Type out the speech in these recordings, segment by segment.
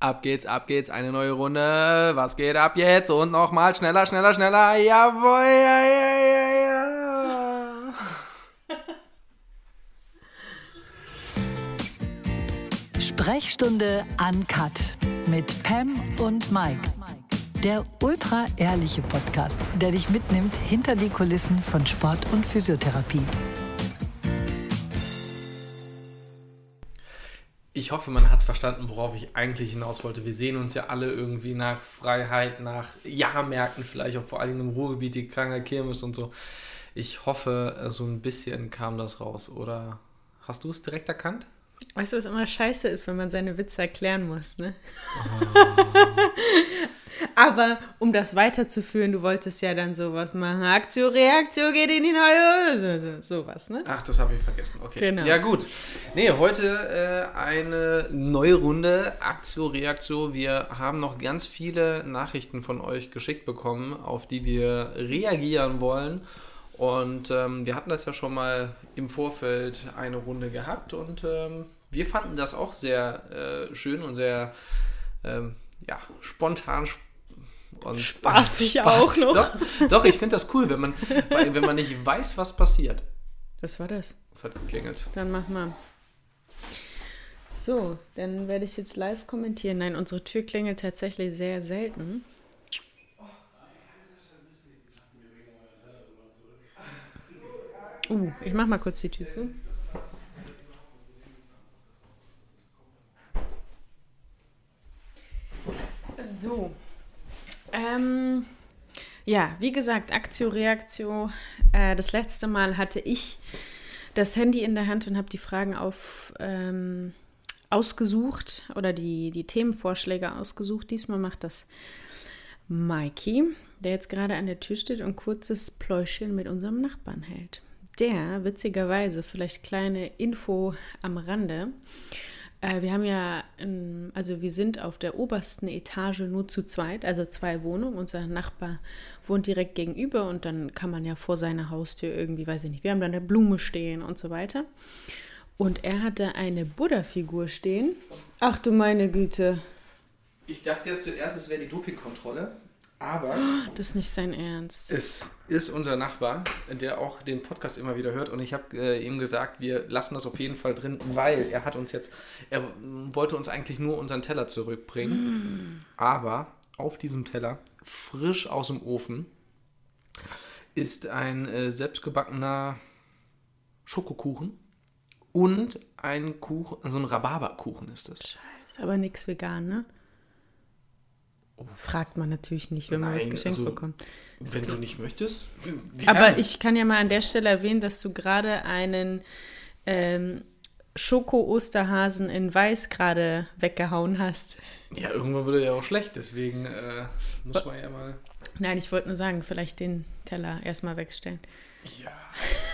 Ab geht's, ab geht's, eine neue Runde. Was geht ab jetzt? Und nochmal schneller, schneller, schneller. Jawohl, ja, ja, ja, ja. Sprechstunde Uncut mit Pam und Mike. Der ultra ehrliche Podcast, der dich mitnimmt hinter die Kulissen von Sport und Physiotherapie. Ich hoffe, man hat es verstanden, worauf ich eigentlich hinaus wollte. Wir sehen uns ja alle irgendwie nach Freiheit, nach Jahrmärkten, vielleicht auch vor allem im Ruhrgebiet, die Kranger Kirmes und so. Ich hoffe, so ein bisschen kam das raus. Oder hast du es direkt erkannt? Weißt du, was immer scheiße ist, wenn man seine Witze erklären muss, ne? Aber um das weiterzuführen, du wolltest ja dann sowas machen. Aktio, Reaktio geht in die neue. So, so, sowas, ne? Ach, das habe ich vergessen. Okay. Genau. Ja, gut. Nee, heute äh, eine neue Runde. Aktio, Reaktio. Wir haben noch ganz viele Nachrichten von euch geschickt bekommen, auf die wir reagieren wollen. Und ähm, wir hatten das ja schon mal im Vorfeld eine Runde gehabt und ähm, wir fanden das auch sehr äh, schön und sehr ähm, ja, spontan und Spaßig auch noch. Doch, doch ich finde das cool, wenn man, wenn man nicht weiß, was passiert. Was war das? Es hat geklingelt. Dann mach mal. So, dann werde ich jetzt live kommentieren. Nein, unsere Tür klingelt tatsächlich sehr selten. Uh, ich mach mal kurz die Tür zu. So. Ähm, ja, wie gesagt, Aktio, Reaktio. Äh, das letzte Mal hatte ich das Handy in der Hand und habe die Fragen auf, ähm, ausgesucht oder die, die Themenvorschläge ausgesucht. Diesmal macht das Mikey, der jetzt gerade an der Tür steht und kurzes Pläuschen mit unserem Nachbarn hält. Der, witzigerweise, vielleicht kleine Info am Rande, äh, wir haben ja, ähm, also wir sind auf der obersten Etage nur zu zweit, also zwei Wohnungen. Unser Nachbar wohnt direkt gegenüber und dann kann man ja vor seiner Haustür irgendwie, weiß ich nicht, wir haben da eine Blume stehen und so weiter. Und er hatte eine Buddha-Figur stehen. Ach du meine Güte. Ich dachte ja zuerst, es wäre die Dopingkontrolle, aber Das ist nicht sein Ernst. es ist unser Nachbar, der auch den Podcast immer wieder hört und ich habe äh, ihm gesagt, wir lassen das auf jeden Fall drin, weil er hat uns jetzt, er wollte uns eigentlich nur unseren Teller zurückbringen, aber auf diesem Teller, frisch aus dem Ofen, ist ein äh, selbstgebackener Schokokuchen und ein Kuchen, so ein Rhabarberkuchen ist es. Ist aber nichts vegan, ne? Fragt man natürlich nicht, wenn man was Nein, geschenkt also, bekommt. Wenn du nicht möchtest. Aber gerne. ich kann ja mal an der Stelle erwähnen, dass du gerade einen ähm, Schoko-Osterhasen in Weiß gerade weggehauen hast. Ja, irgendwann wird er ja auch schlecht, deswegen äh, muss man ja mal. Nein, ich wollte nur sagen, vielleicht den Teller erstmal wegstellen. Ja.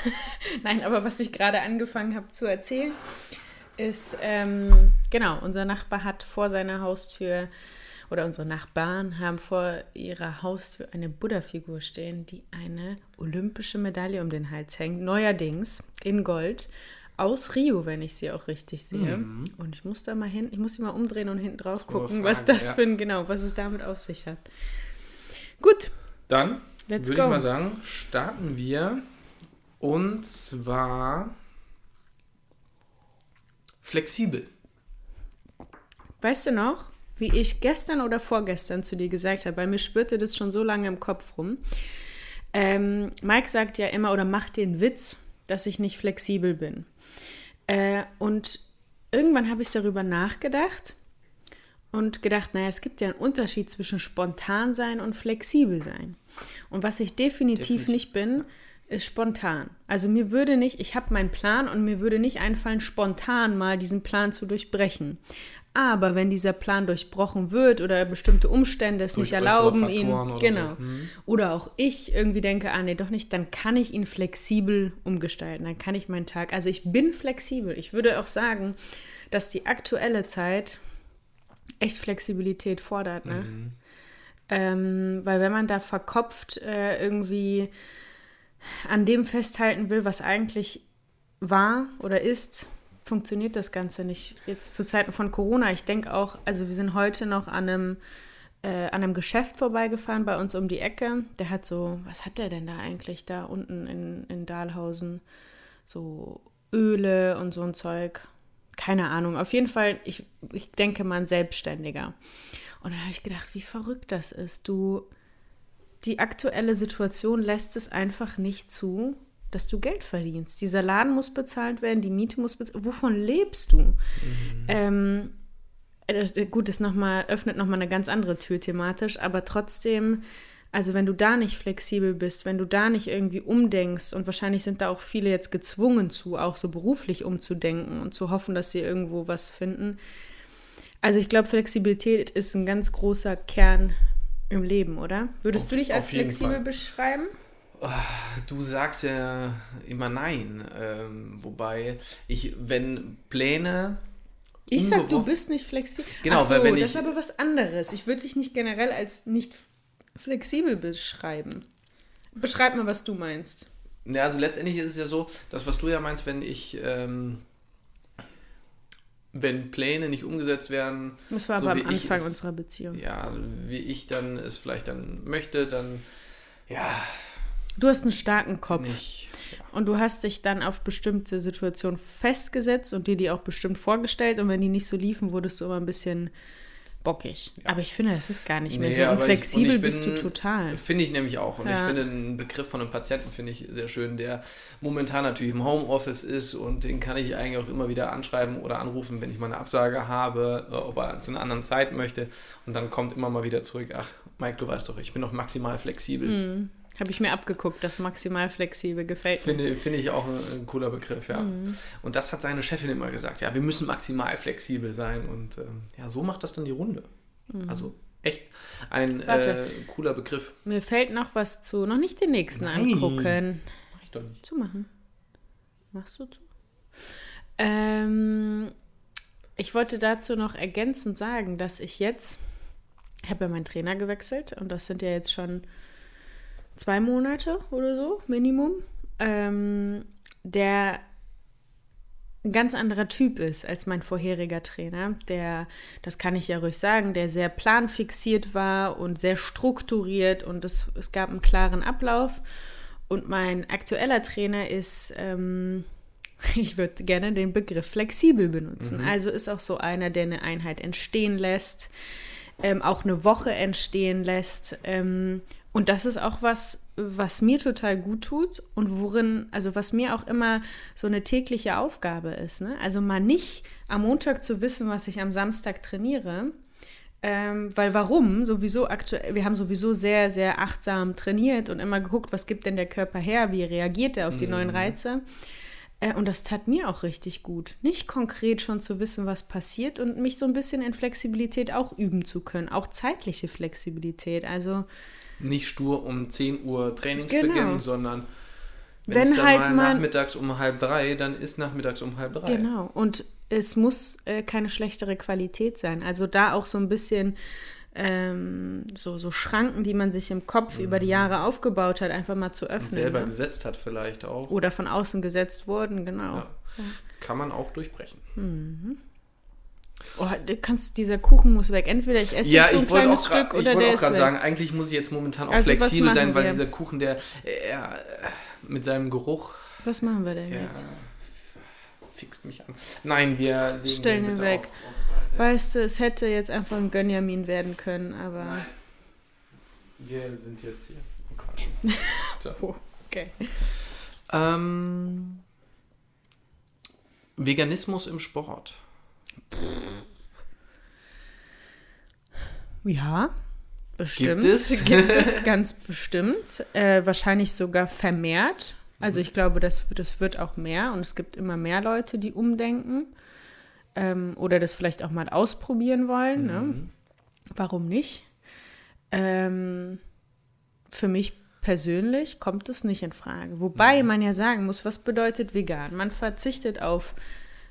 Nein, aber was ich gerade angefangen habe zu erzählen, ist, ähm, genau, unser Nachbar hat vor seiner Haustür oder unsere Nachbarn haben vor ihrer Haustür eine Buddha-Figur stehen, die eine olympische Medaille um den Hals hängt, neuerdings in Gold. Aus Rio, wenn ich sie auch richtig sehe. Und ich muss da mal hin, ich muss sie mal umdrehen und hinten drauf gucken, fragen, was das ja. für ein, genau, was es damit auf sich hat. Gut, Dann Let's würde ich go. mal sagen, starten wir. Und zwar flexibel. Weißt du noch, wie ich gestern oder vorgestern zu dir gesagt habe, bei mir schwirrte das schon so lange im Kopf rum. Ähm, Mike sagt ja immer oder macht den Witz, dass ich nicht flexibel bin. Äh, und irgendwann habe ich darüber nachgedacht und gedacht, naja, es gibt ja einen Unterschied zwischen spontan sein und flexibel sein. Und was ich definitiv, Definitiv, nicht bin, ist spontan. Also mir würde nicht, ich habe meinen Plan und mir würde nicht einfallen, spontan mal diesen Plan zu durchbrechen. Aber wenn dieser Plan durchbrochen wird oder bestimmte Umstände es Durch nicht erlauben, ihn, oder genau, so. Mhm. oder auch ich irgendwie denke, ah nee, doch nicht, dann kann ich ihn flexibel umgestalten. Dann kann ich meinen Tag, also ich bin flexibel. Ich würde auch sagen, dass die aktuelle Zeit echt Flexibilität fordert, ne? Mhm. Ähm, weil wenn man da verkopft äh, irgendwie an dem festhalten will, was eigentlich war oder ist, funktioniert das Ganze nicht. Jetzt zu Zeiten von Corona, ich denke auch, also wir sind heute noch an einem, äh, an einem Geschäft vorbeigefahren bei uns um die Ecke. Der hat so, was hat der denn da eigentlich da unten in, in Dahlhausen? So Öle und so ein Zeug. Keine Ahnung. Auf jeden Fall, ich, ich denke mal ein Selbstständiger. Und da habe ich gedacht, wie verrückt das ist. Du, die aktuelle Situation lässt es einfach nicht zu, dass du Geld verdienst. Dieser Laden muss bezahlt werden, die Miete muss bezahlt werden. Wovon lebst du? Mhm. Ähm, das, gut, das noch mal, öffnet nochmal eine ganz andere Tür thematisch, aber trotzdem, also wenn du da nicht flexibel bist, wenn du da nicht irgendwie umdenkst und wahrscheinlich sind da auch viele jetzt gezwungen zu, auch so beruflich umzudenken und zu hoffen, dass sie irgendwo was finden. Also ich glaube, Flexibilität ist ein ganz großer Kern im Leben, oder? Würdest auf, du dich als flexibel beschreiben? Du sagst ja immer nein. Ähm, wobei ich, wenn Pläne. Ich sag, du bist nicht flexibel. Genau, so, weil wenn das ist aber was anderes. Ich würde dich nicht generell als nicht flexibel beschreiben. Beschreib mal, was du meinst. Ja, also letztendlich ist es ja so, dass was du ja meinst, wenn ich. Ähm, wenn Pläne nicht umgesetzt werden. Das war so aber am Anfang es, unserer Beziehung. Ja, wie ich dann es vielleicht dann möchte, dann ja, Du hast einen starken Kopf. Nicht. Und du hast dich dann auf bestimmte Situationen festgesetzt und dir die auch bestimmt vorgestellt. Und wenn die nicht so liefen, wurdest du immer ein bisschen bockig. Ja. Aber ich finde, das ist gar nicht mehr nee, so. Und flexibel ich, und bist du total. Finde ich nämlich auch. Und ja. ich finde einen Begriff von einem Patienten finde ich sehr schön, der momentan natürlich im Homeoffice ist und den kann ich eigentlich auch immer wieder anschreiben oder anrufen, wenn ich mal eine Absage habe, äh, ob er zu einer anderen Zeit möchte. Und dann kommt immer mal wieder zurück, ach, Mike, du weißt doch, ich bin noch maximal flexibel. Mhm. Habe ich mir abgeguckt, das maximal flexibel gefällt mir. Finde, finde ich auch ein, ein cooler Begriff, ja. Mhm. Und das hat seine Chefin immer gesagt, ja, wir müssen maximal flexibel sein und ähm, ja, so macht das dann die Runde. Mhm. Also echt ein äh, cooler Begriff. Mir fällt noch was zu, noch nicht den nächsten Nein. angucken. Mach ich doch nicht. Zumachen. Machst du zu? Ähm, ich wollte dazu noch ergänzend sagen, dass ich jetzt, ich habe ja meinen Trainer gewechselt und das sind ja jetzt schon zwei Monate oder so, Minimum, ähm, der ein ganz anderer Typ ist als mein vorheriger Trainer, der, das kann ich ja ruhig sagen, der sehr planfixiert war und sehr strukturiert und es, es gab einen klaren Ablauf. Und mein aktueller Trainer ist, ähm, ich würde gerne den Begriff flexibel benutzen. Mhm. Also ist auch so einer, der eine Einheit entstehen lässt, ähm, auch eine Woche entstehen lässt ähm, und das ist auch was, was mir total gut tut und worin, also was mir auch immer so eine tägliche Aufgabe ist. Ne? Also mal nicht am Montag zu wissen, was ich am Samstag trainiere. Ähm, weil warum? Sowieso aktuell, wir haben sowieso sehr, sehr achtsam trainiert und immer geguckt, was gibt denn der Körper her, wie reagiert er auf die mhm. neuen Reize. Äh, und das tat mir auch richtig gut. Nicht konkret schon zu wissen, was passiert und mich so ein bisschen in Flexibilität auch üben zu können. Auch zeitliche Flexibilität. Also nicht stur um 10 Uhr Trainingsbeginn, genau. sondern wenn, wenn es dann halt mal nachmittags um halb drei, dann ist nachmittags um halb drei. Genau. Und es muss äh, keine schlechtere Qualität sein. Also da auch so ein bisschen ähm, so, so Schranken, die man sich im Kopf mhm. über die Jahre aufgebaut hat, einfach mal zu öffnen. Und selber ne? gesetzt hat vielleicht auch. Oder von außen gesetzt wurden, genau. Ja. Ja. Kann man auch durchbrechen. Mhm. Oh, kannst, dieser Kuchen muss weg. Entweder ich esse ja, jetzt so ein kleines Stück oder der ist Ich wollte auch gerade sagen, eigentlich muss ich jetzt momentan auch also, flexibel sein, weil wir? dieser Kuchen, der äh, mit seinem Geruch... Was machen wir denn ja, jetzt? fixt mich an. Nein, wir legen Stellen ihn weg. Auf, auf weißt du, es hätte jetzt einfach ein Gönjamin werden können, aber... Nein. Wir sind jetzt hier und quatschen. So. oh, okay. Ähm, Veganismus im Sport. Ja, bestimmt. Gibt es? Gibt es ganz bestimmt. Äh, wahrscheinlich sogar vermehrt. Also ich glaube, das, das wird auch mehr und es gibt immer mehr Leute, die umdenken ähm, oder das vielleicht auch mal ausprobieren wollen. Ne? Mhm. Ne? Warum nicht? Ähm, für mich persönlich kommt es nicht in Frage. Wobei mhm. man ja sagen muss, was bedeutet vegan? Man verzichtet auf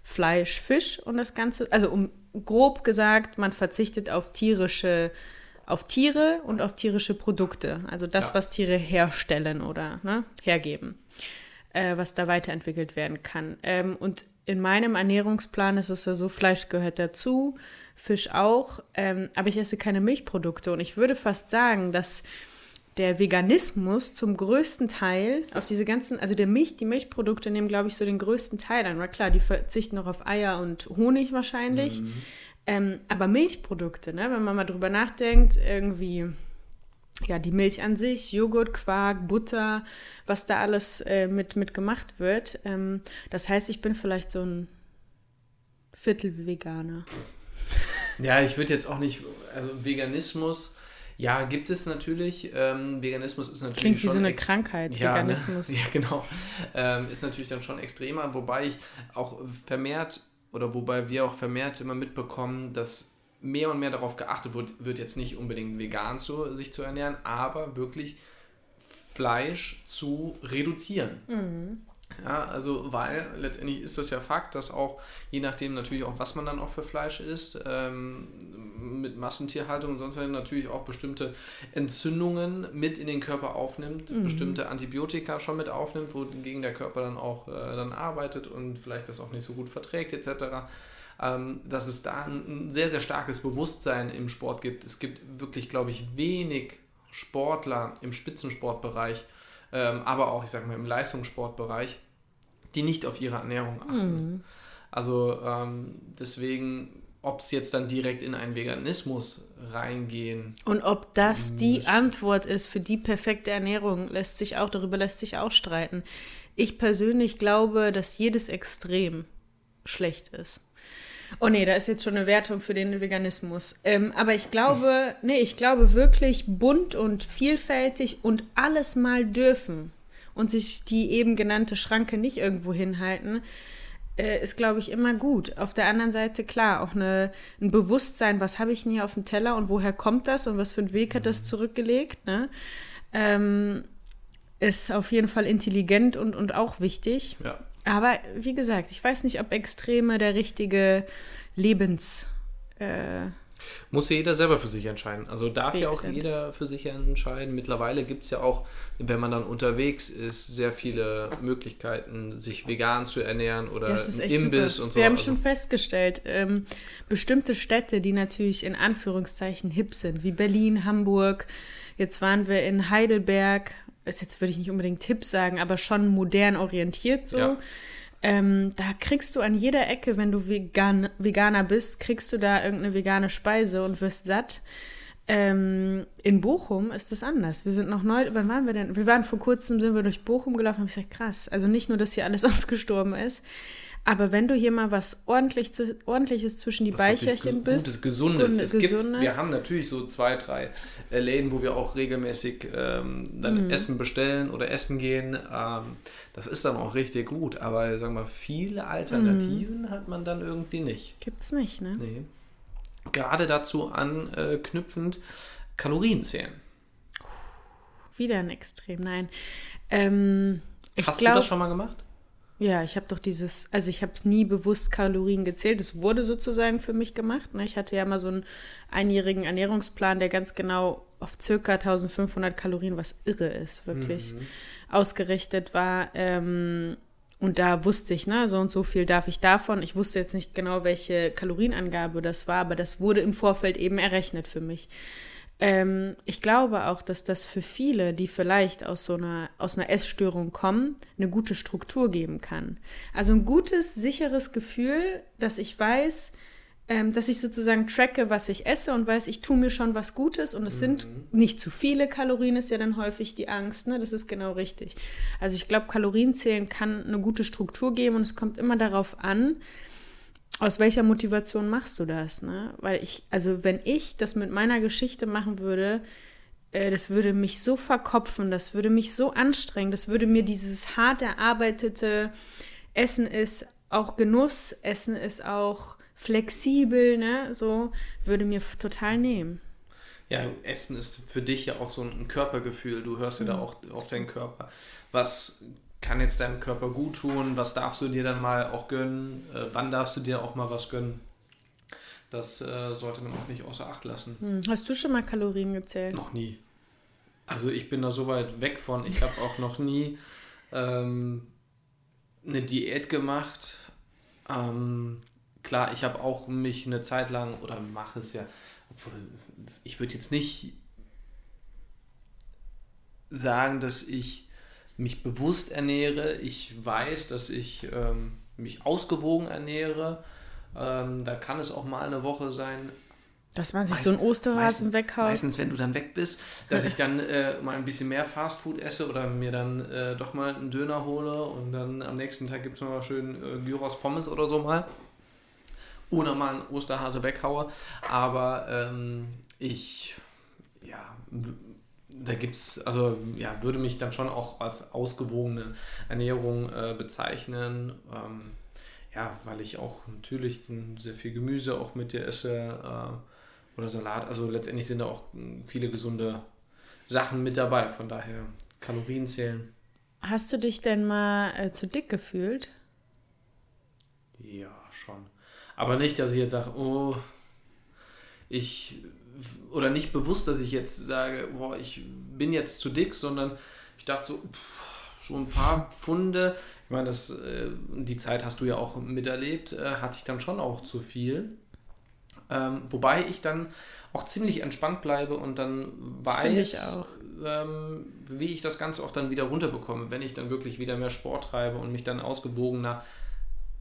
Fleisch, Fisch und das Ganze, also um grob gesagt, man verzichtet auf tierische, auf Tiere und auf tierische Produkte. Also das, ja. was Tiere herstellen oder ne, hergeben, äh, was da weiterentwickelt werden kann. Ähm, und in meinem Ernährungsplan ist es ja so, Fleisch gehört dazu, Fisch auch, ähm, aber ich esse keine Milchprodukte. Und ich würde fast sagen, dass der Veganismus zum größten Teil auf diese ganzen, also der Milch, die Milchprodukte nehmen, glaube ich, so den größten Teil an. Weil klar, die verzichten noch auf Eier und Honig wahrscheinlich. Mhm. Ähm, aber Milchprodukte, ne, wenn man mal drüber nachdenkt, irgendwie, ja, die Milch an sich, Joghurt, Quark, Butter, was da alles äh, mit, mit gemacht wird. Ähm, das heißt, ich bin vielleicht so ein Viertel-Veganer. Ja, ich würde jetzt auch nicht, also Veganismus ja, gibt es natürlich. Ähm, Veganismus ist natürlich. Klingt wie so eine Krankheit, ja, ne? Veganismus. Ne? Ja, genau. Ähm, ist natürlich dann schon extremer, wobei ich auch vermehrt oder wobei wir auch vermehrt immer mitbekommen, dass mehr und mehr darauf geachtet wird, wird jetzt nicht unbedingt vegan zu, sich zu ernähren, aber wirklich Fleisch zu reduzieren. Mhm. Ja, also weil letztendlich ist das ja Fakt, dass auch je nachdem natürlich auch, was man dann auch für Fleisch isst, ähm, mit Massentierhaltung und sonst was natürlich auch bestimmte Entzündungen mit in den Körper aufnimmt, mhm. bestimmte Antibiotika schon mit aufnimmt, wogegen der Körper dann auch äh, dann arbeitet und vielleicht das auch nicht so gut verträgt etc. Ähm, dass es da ein sehr, sehr starkes Bewusstsein im Sport gibt. Es gibt wirklich, glaube ich, wenig Sportler im Spitzensportbereich, ähm, aber auch, ich sage mal, im Leistungssportbereich, die nicht auf ihre Ernährung achten. Mhm. Also ähm, deswegen, ob es jetzt dann direkt in einen Veganismus reingehen. Und ob das die müsste. Antwort ist für die perfekte Ernährung, lässt sich auch, darüber lässt sich auch streiten. Ich persönlich glaube, dass jedes Extrem schlecht ist. Oh nee, da ist jetzt schon eine Wertung für den Veganismus. Ähm, aber ich glaube, nee, ich glaube wirklich bunt und vielfältig und alles mal dürfen und sich die eben genannte Schranke nicht irgendwo hinhalten, äh, ist, glaube ich, immer gut. Auf der anderen Seite, klar, auch eine, ein Bewusstsein, was habe ich denn hier auf dem Teller und woher kommt das und was für einen Weg hat das zurückgelegt, ne? Ähm, ist auf jeden Fall intelligent und, und auch wichtig. Ja. Aber wie gesagt, ich weiß nicht, ob Extreme der richtige Lebens. Äh, muss ja jeder selber für sich entscheiden. Also darf ja auch sind. jeder für sich entscheiden. Mittlerweile gibt es ja auch, wenn man dann unterwegs ist, sehr viele Möglichkeiten, sich vegan zu ernähren oder Imbiss super. und so. Wir haben also schon festgestellt, ähm, bestimmte Städte, die natürlich in Anführungszeichen hip sind, wie Berlin, Hamburg. Jetzt waren wir in Heidelberg, ist jetzt würde ich nicht unbedingt Tipp sagen, aber schon modern orientiert so. Ja. Ähm, da kriegst du an jeder Ecke, wenn du vegan, Veganer bist, kriegst du da irgendeine vegane Speise und wirst satt. Ähm, in Bochum ist das anders. Wir sind noch neu, wann waren wir denn? Wir waren vor kurzem, sind wir durch Bochum gelaufen, habe ich gesagt, krass. Also nicht nur, dass hier alles ausgestorben ist, aber wenn du hier mal was ordentlich zu, ordentliches zwischen die was Beicherchen bist. Gutes, gesundes. es gesundes. Gibt, wir haben natürlich so zwei, drei äh, Läden, wo wir auch regelmäßig ähm, dann mhm. Essen bestellen oder essen gehen. Ähm, das ist dann auch richtig gut. Aber sagen wir, viele Alternativen mhm. hat man dann irgendwie nicht. Gibt's nicht, ne? Nee. Gerade dazu anknüpfend Kalorien zählen. Wieder ein Extrem, nein. Ähm, Hast glaub, du das schon mal gemacht? Ja, ich habe doch dieses, also ich habe nie bewusst Kalorien gezählt. Es wurde sozusagen für mich gemacht. Ne? Ich hatte ja mal so einen einjährigen Ernährungsplan, der ganz genau auf circa 1500 Kalorien, was irre ist, wirklich, mhm. ausgerichtet war. Ähm, und da wusste ich, ne, so und so viel darf ich davon. Ich wusste jetzt nicht genau, welche Kalorienangabe das war, aber das wurde im Vorfeld eben errechnet für mich. Ähm, ich glaube auch, dass das für viele, die vielleicht aus so einer, aus einer Essstörung kommen, eine gute Struktur geben kann. Also ein gutes, sicheres Gefühl, dass ich weiß, ähm, dass ich sozusagen tracke, was ich esse und weiß, ich tue mir schon was Gutes und es mhm. sind nicht zu viele Kalorien, ist ja dann häufig die Angst. Ne? Das ist genau richtig. Also ich glaube, Kalorienzählen kann eine gute Struktur geben und es kommt immer darauf an, aus welcher Motivation machst du das? Ne? Weil ich, also wenn ich das mit meiner Geschichte machen würde, äh, das würde mich so verkopfen, das würde mich so anstrengen, das würde mir dieses hart erarbeitete Essen ist auch Genuss, Essen ist auch flexibel, ne? So würde mir total nehmen. Ja, Essen ist für dich ja auch so ein Körpergefühl. Du hörst ja mhm. da auch auf deinen Körper. Was kann jetzt deinem Körper gut tun, was darfst du dir dann mal auch gönnen, äh, wann darfst du dir auch mal was gönnen. Das äh, sollte man auch nicht außer Acht lassen. Hm. Hast du schon mal Kalorien gezählt? Noch nie. Also ich bin da so weit weg von. Ich habe auch noch nie ähm, eine Diät gemacht Ähm, klar, ich habe auch mich eine Zeit lang, oder mache es ja, obwohl ich würde jetzt nicht sagen, dass ich mich bewusst ernähre. Ich weiß, dass ich ähm, mich ausgewogen ernähre. Ähm, da kann es auch mal eine Woche sein. Dass man sich Meist, so einen Osterhasen weghaut. Meistens, wenn du dann weg bist, dass ich dann äh, mal ein bisschen mehr Fastfood esse oder mir dann äh, doch mal einen Döner hole und dann am nächsten Tag gibt es mal schön äh, Gyros Pommes oder so mal. Oder mal einen Osterhase weghaue. Aber ähm, ich, ja, da gibt es, also ja, würde mich dann schon auch als ausgewogene Ernährung äh, bezeichnen. Ähm, ja, weil ich auch natürlich sehr viel Gemüse auch mit dir esse äh, oder Salat. Also letztendlich sind da auch hm, viele gesunde Sachen mit dabei. Von daher Kalorien zählen. Hast du dich denn mal äh, zu dick gefühlt? Ja, schon. Aber nicht, dass ich jetzt sage, oh, ich oder nicht bewusst, dass ich jetzt sage, boah, ich bin jetzt zu dick, sondern ich dachte so, pff, schon ein paar Pfunde. Ich meine, das, äh, die Zeit hast du ja auch miterlebt, äh, hatte ich dann schon auch zu viel. Ähm, wobei ich dann auch ziemlich entspannt bleibe und dann weiß, ähm, wie ich das Ganze auch dann wieder runterbekomme, wenn ich dann wirklich wieder mehr Sport treibe und mich dann ausgewogener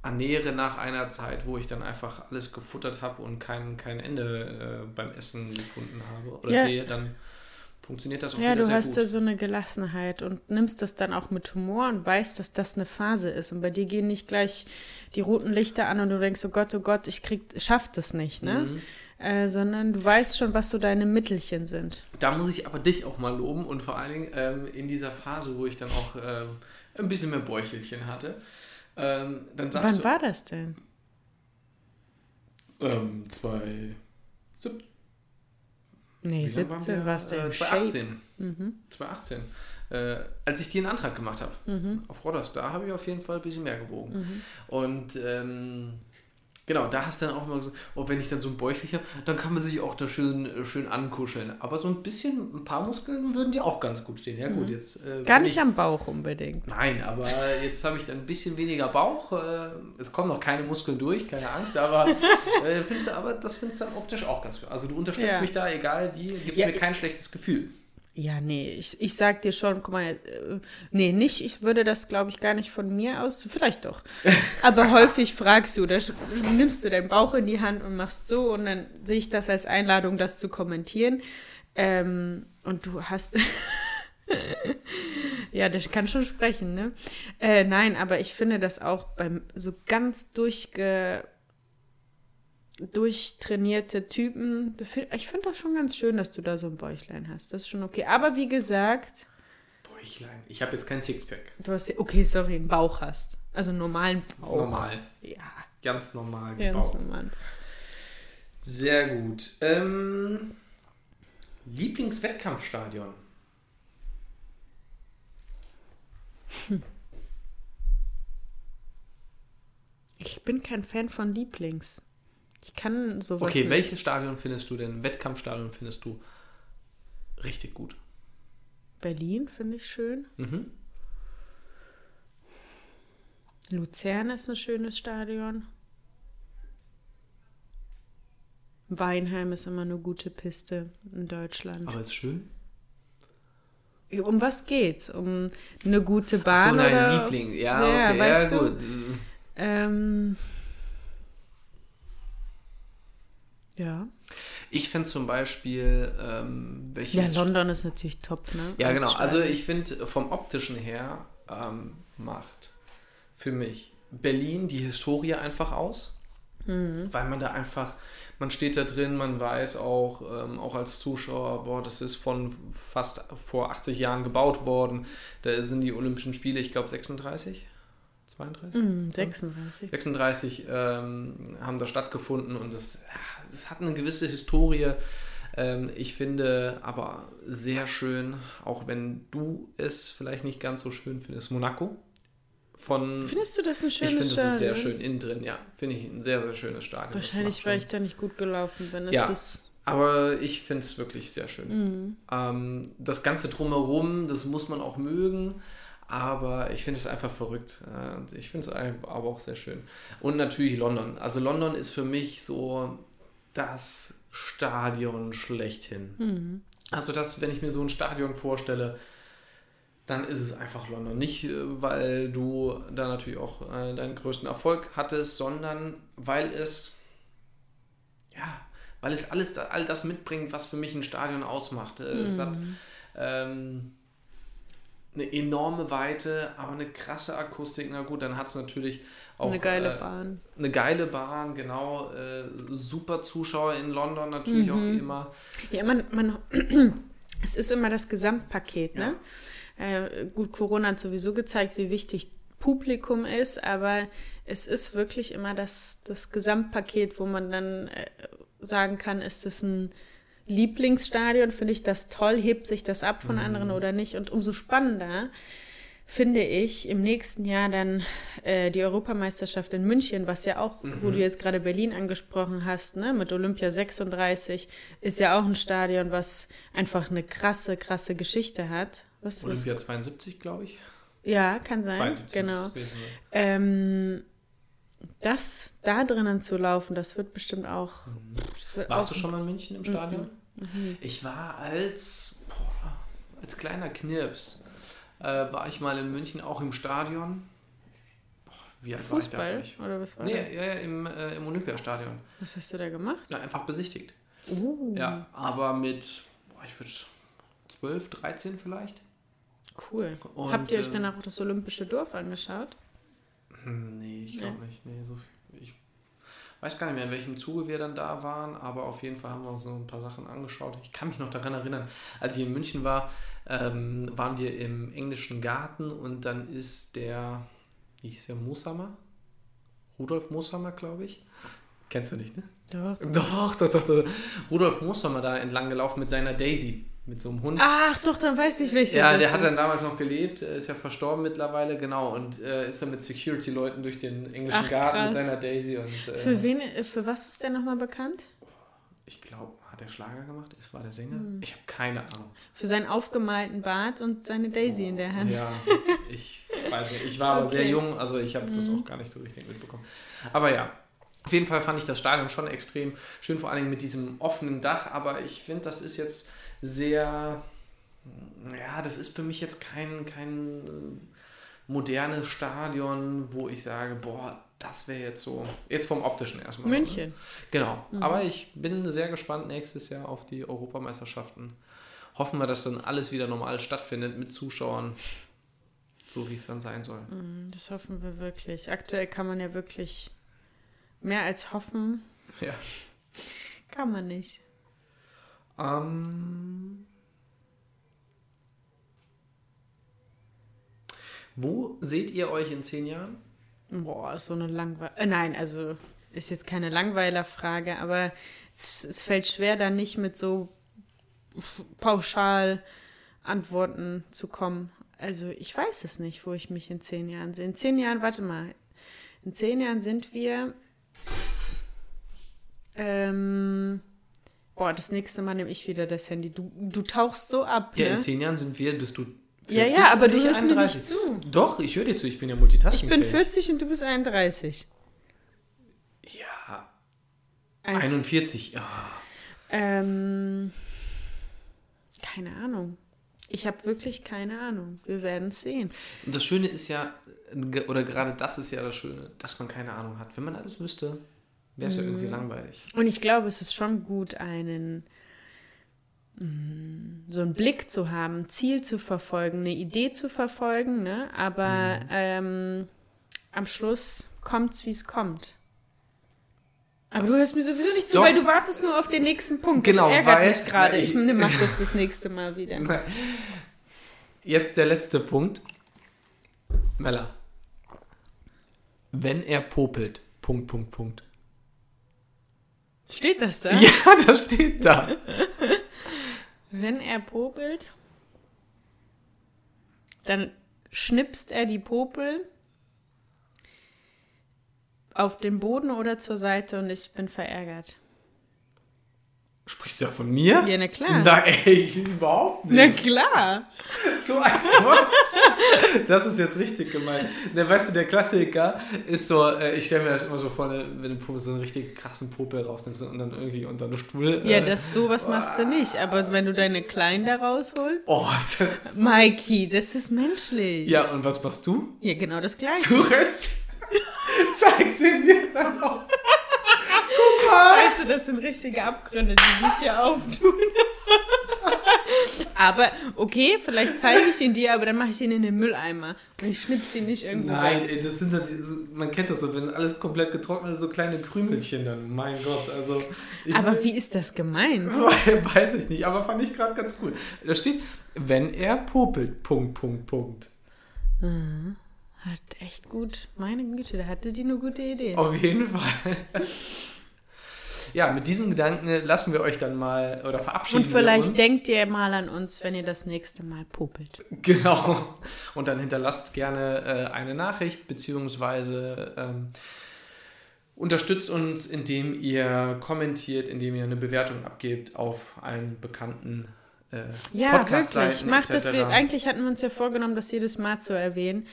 ernähre nach einer Zeit, wo ich dann einfach alles gefuttert habe und kein, kein Ende äh, beim Essen gefunden habe oder ja. sehe, dann funktioniert das auch ja, wieder sehr gut. Du hast da so eine Gelassenheit und nimmst das dann auch mit Humor und weißt, dass das eine Phase ist. Und bei dir gehen nicht gleich die roten Lichter an und du denkst, oh Gott, oh Gott, ich krieg, schaff das nicht, ne? Mhm. Äh, sondern du weißt schon, was so deine Mittelchen sind. Da muss ich aber dich auch mal loben und vor allen Dingen ähm, in dieser Phase, wo ich dann auch ähm, ein bisschen mehr Bäuchelchen hatte, ähm, dann sagst Wann du, war das denn? Ähm, 2017. Nee, 17 war es denn? Äh, 2018. Mhm. 2018. Äh, als ich dir einen Antrag gemacht habe mhm. auf Rodders, da habe ich auf jeden Fall ein bisschen mehr gewogen. Mhm. Und ähm, Genau, da hast du dann auch immer gesagt, oh, wenn ich dann so ein Bäuchchen habe, dann kann man sich auch da schön, äh, schön ankuscheln. Aber so ein bisschen, ein paar Muskeln würden dir auch ganz gut stehen. Ja, gut, mhm. jetzt. Äh, Gar nicht ich, am Bauch unbedingt. Nein, aber jetzt habe ich dann ein bisschen weniger Bauch. Äh, es kommen noch keine Muskeln durch, keine Angst, aber, äh, findest du, aber das findest du dann optisch auch ganz gut. Also du unterstützt ja. mich da, egal wie, gibt ja, mir kein schlechtes Gefühl. Ja, nee, ich, ich sag dir schon, guck mal, äh, nee, nicht, ich würde das, glaube ich, gar nicht von mir aus, vielleicht doch. Aber häufig fragst du, da nimmst du deinen Bauch in die Hand und machst so und dann sehe ich das als Einladung, das zu kommentieren. Ähm, und du hast. ja, das kann schon sprechen, ne? Äh, nein, aber ich finde das auch beim so ganz durchge durchtrainierte Typen. Ich finde das schon ganz schön, dass du da so ein Bäuchlein hast. Das ist schon okay. Aber wie gesagt. Bäuchlein. Ich habe jetzt kein Sixpack. Du hast, okay, sorry, einen Bauch hast. Also einen normalen Bauch. Normal. Ja. Ganz normal Ganz normal. Sehr gut. Ähm, Lieblingswettkampfstadion. Hm. Ich bin kein Fan von Lieblings. Ich kann sowas. Okay, nicht. welches Stadion findest du denn, Wettkampfstadion findest du richtig gut? Berlin finde ich schön. Mhm. Luzern ist ein schönes Stadion. Weinheim ist immer eine gute Piste in Deutschland. Aber ist schön? Um was geht's? Um eine gute Bahn? Ach so, dein Liebling. Ja, ja okay, ja, gut. Ähm, Ja. Ich finde zum Beispiel, ähm, welches. Ja, London ist natürlich top, ne? Ja, genau. Also ich finde vom optischen her ähm, macht für mich Berlin die Historie einfach aus. Mhm. Weil man da einfach, man steht da drin, man weiß auch, ähm, auch als Zuschauer, boah, das ist von fast vor 80 Jahren gebaut worden. Da sind die Olympischen Spiele, ich glaube 36. 32? Mm, 36. 36 ähm, haben da stattgefunden und es, es hat eine gewisse Historie. Ähm, ich finde aber sehr schön, auch wenn du es vielleicht nicht ganz so schön findest, Monaco. Von, Findest du das ein schönes Stadion? Ich finde es sehr schön innen drin, ja. Finde ich ein sehr, sehr schönes Stadion. Wahrscheinlich, weil ich da nicht gut gelaufen bin. Ist ja, das aber ich finde es wirklich sehr schön. Mhm. Ähm, das Ganze drumherum, das muss man auch mögen. Aber ich finde es einfach verrückt. Äh, ich finde es aber auch sehr schön. Und natürlich London. Also London ist für mich so das Stadion schlechthin. Mhm. Also das, wenn ich mir so ein Stadion vorstelle, dann ist es einfach London. Nicht, äh, weil du da natürlich auch äh, deinen größten Erfolg hattest, sondern weil es, ja, weil es alles, all das mitbringt, was für mich ein Stadion ausmacht. Mhm. Es hat ähm, eine enorme Weite, aber eine krasse Akustik. Na gut, dann hat es natürlich auch eine geile äh, Bahn. Eine geile Bahn, genau. Äh, super Zuschauer in London natürlich mhm. auch immer. Ja, man, man es ist immer das Gesamtpaket, ne? Äh, gut, Corona hat sowieso gezeigt, wie wichtig Publikum ist, aber es ist wirklich immer das, das Gesamtpaket, wo man dann äh, sagen kann, ist es ein Lieblingsstadion, finde ich das toll, hebt sich das ab von mhm. anderen oder nicht. Und umso spannender finde ich im nächsten Jahr dann äh, die Europameisterschaft in München, was ja auch, mhm. wo du jetzt gerade Berlin angesprochen hast, ne, mit Olympia 36, ist ja auch ein Stadion, was einfach eine krasse, krasse Geschichte hat. Was, Olympia was? 72, glaube ich. Ja, kann sein. 72 genau. Ähm, das da drinnen zu laufen, das wird bestimmt auch. Wird Warst auch du schon mal in München im Stadion? Mhm. Mhm. Ich war als, boah, als kleiner Knirps, äh, war ich mal in München auch im Stadion. wie alt Fußball? War ich da oder was war nee, das? Ja, im, äh, im Olympiastadion. Was hast du da gemacht? Ja, einfach besichtigt. Uh. Ja, aber mit, boah, ich würde 12, 13 vielleicht. Cool. Und, Habt ihr euch dann auch das Olympische Dorf angeschaut? Hm, nee, ich glaube nee. nicht. Nee, so, ich weiß gar nicht mehr, in welchem Zuge wir dann da waren, aber auf jeden Fall haben wir uns so ein paar Sachen angeschaut. Ich kann mich noch daran erinnern, als ich in München war, ähm, waren wir im englischen Garten und dann ist der, wie hieß der, Mooshammer? Rudolf Mooshammer, glaube ich. Kennst du nicht, ne? Doch. Doch, doch, doch. doch. Rudolf Mooshammer da entlang gelaufen mit seiner Daisy mit so einem Hund. Ach, doch, dann weiß ich welcher. Ja, der hat dann damals noch gelebt, ist ja verstorben mittlerweile, genau, und äh, ist dann mit Security-Leuten durch den englischen Ach, Garten krass. mit seiner Daisy. Und, äh, für wen, für was ist der nochmal bekannt? Ich glaube, hat er Schlager gemacht? Ist, war der Sänger? Hm. Ich habe keine Ahnung. Für seinen aufgemalten Bart und seine Daisy oh, in der Hand. Ja, ich weiß nicht. Ich war aber okay. sehr jung, also ich habe hm. das auch gar nicht so richtig mitbekommen. Aber ja, auf jeden Fall fand ich das Stadion schon extrem schön, vor allem mit diesem offenen Dach, aber ich finde, das ist jetzt sehr, ja, das ist für mich jetzt kein, kein äh, modernes Stadion, wo ich sage, boah, das wäre jetzt so, jetzt vom optischen erstmal. München. Ne? Genau. Mhm. Aber ich bin sehr gespannt nächstes Jahr auf die Europameisterschaften. Hoffen wir, dass dann alles wieder normal stattfindet mit Zuschauern, so wie es dann sein soll. Mhm, das hoffen wir wirklich. Aktuell kann man ja wirklich mehr als hoffen. Ja. Kann man nicht. Ähm, wo seht ihr euch in zehn Jahren? Boah, ist so eine langweilige. Äh, nein, also ist jetzt keine Langweilerfrage, aber es, es, fällt schwer, da nicht mit so pauschal Antworten zu kommen. Also ich weiß es nicht, wo ich mich in zehn Jahren sehe. In zehn Jahren, warte mal, in zehn Jahren sind wir. Ähm, Boah, das nächste Mal nehme ich wieder das Handy. Du, du tauchst so ab. Ja, ne? in zehn Jahren sind wir, bist du 40, ja, ja, aber du hörst 31. mir nicht zu. Doch, ich höre dir zu, ich bin ja multitasking. Ich bin 40 und du bist 31. Ja. 41, ja. Ähm, keine Ahnung. Ich habe wirklich keine Ahnung. Wir werden es sehen. Und das Schöne ist ja, oder gerade das ist ja das Schöne, dass man keine Ahnung hat. Wenn man alles wüsste, wäre es ja irgendwie mhm. langweilig. Und ich glaube, es ist schon gut, einen mm, so einen Blick zu haben, ein Ziel zu verfolgen, eine Idee zu verfolgen, ne? aber mhm. ähm, am Schluss kommt es, wie es kommt. Aber das du hörst mir sowieso nicht zu, doch. weil du wartest nur auf den nächsten Punkt. Genau, das ärgert weil, mich gerade. Ich, ich mache das das nächste Mal wieder. Jetzt der letzte Punkt. Mella. Wenn er popelt. Punkt, Punkt, Punkt. Steht das da? Ja, das steht da. Wenn er popelt, dann schnipst er die Popel auf den Boden oder zur Seite und ich bin verärgert. Sprichst du ja von mir? Ja, na klar. Na, ey, überhaupt Na nicht. klar. So ein Quatsch. Das ist jetzt richtig gemein. Ne, weißt du, der Klassiker ist so, äh, ich stelle mir das immer so vor, ne, wenn du so einen richtig krassen Popel rausnimmst und dann irgendwie unter den Stuhl. Ja, äh, das sowas machst du nicht. Aber wenn du deine Kleinen da rausholst. Oh, das, Mikey, das ist menschlich. ja, und was machst du? Ja, genau das Gleiche. Du rennst. Zeig sie mir dann auch. Scheiße, das sind richtige Abgründe, die sich hier auftun. aber okay, vielleicht zeige ich ihn dir, aber dann mache ich ihn in den Mülleimer und ich schnippse ihn nicht irgendwo Nein, ey, das sind dann, man kennt das so, wenn alles komplett getrocknet ist, so kleine Krümelchen dann. Mein Gott, also. Aber wie ist das gemeint? Weiß ich nicht, aber fand ich gerade ganz cool. Da steht, wenn er popelt, Punkt, Punkt, Punkt. Hat echt gut, meine Güte, da hatte die eine gute Idee. Auf jeden Fall. Ja, mit diesem Gedanken lassen wir euch dann mal oder verabschieden und vielleicht uns. denkt ihr mal an uns, wenn ihr das nächste Mal popelt. Genau. Und dann hinterlasst gerne äh, eine Nachricht, beziehungsweise ähm, unterstützt uns, indem ihr kommentiert, indem ihr eine Bewertung abgebt auf allen bekannten äh, Ja, wirklich. Macht das. Wir, eigentlich hatten wir uns ja vorgenommen, das jedes Mal zu erwähnen.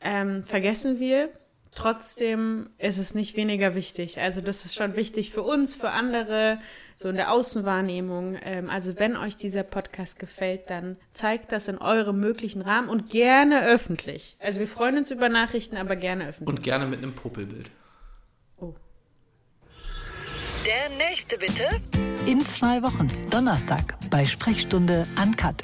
Ähm, vergessen wir. Trotzdem ist es nicht weniger wichtig. Also das ist schon wichtig für uns, für andere, so in der Außenwahrnehmung. Ähm, also wenn euch dieser Podcast gefällt, dann zeigt das in eurem möglichen Rahmen und gerne öffentlich. Also wir freuen uns über Nachrichten, aber gerne öffentlich. Und gerne mit einem Popelbild. oh. Der nächste bitte. In zwei Wochen, Donnerstag, bei Sprechstunde Uncut.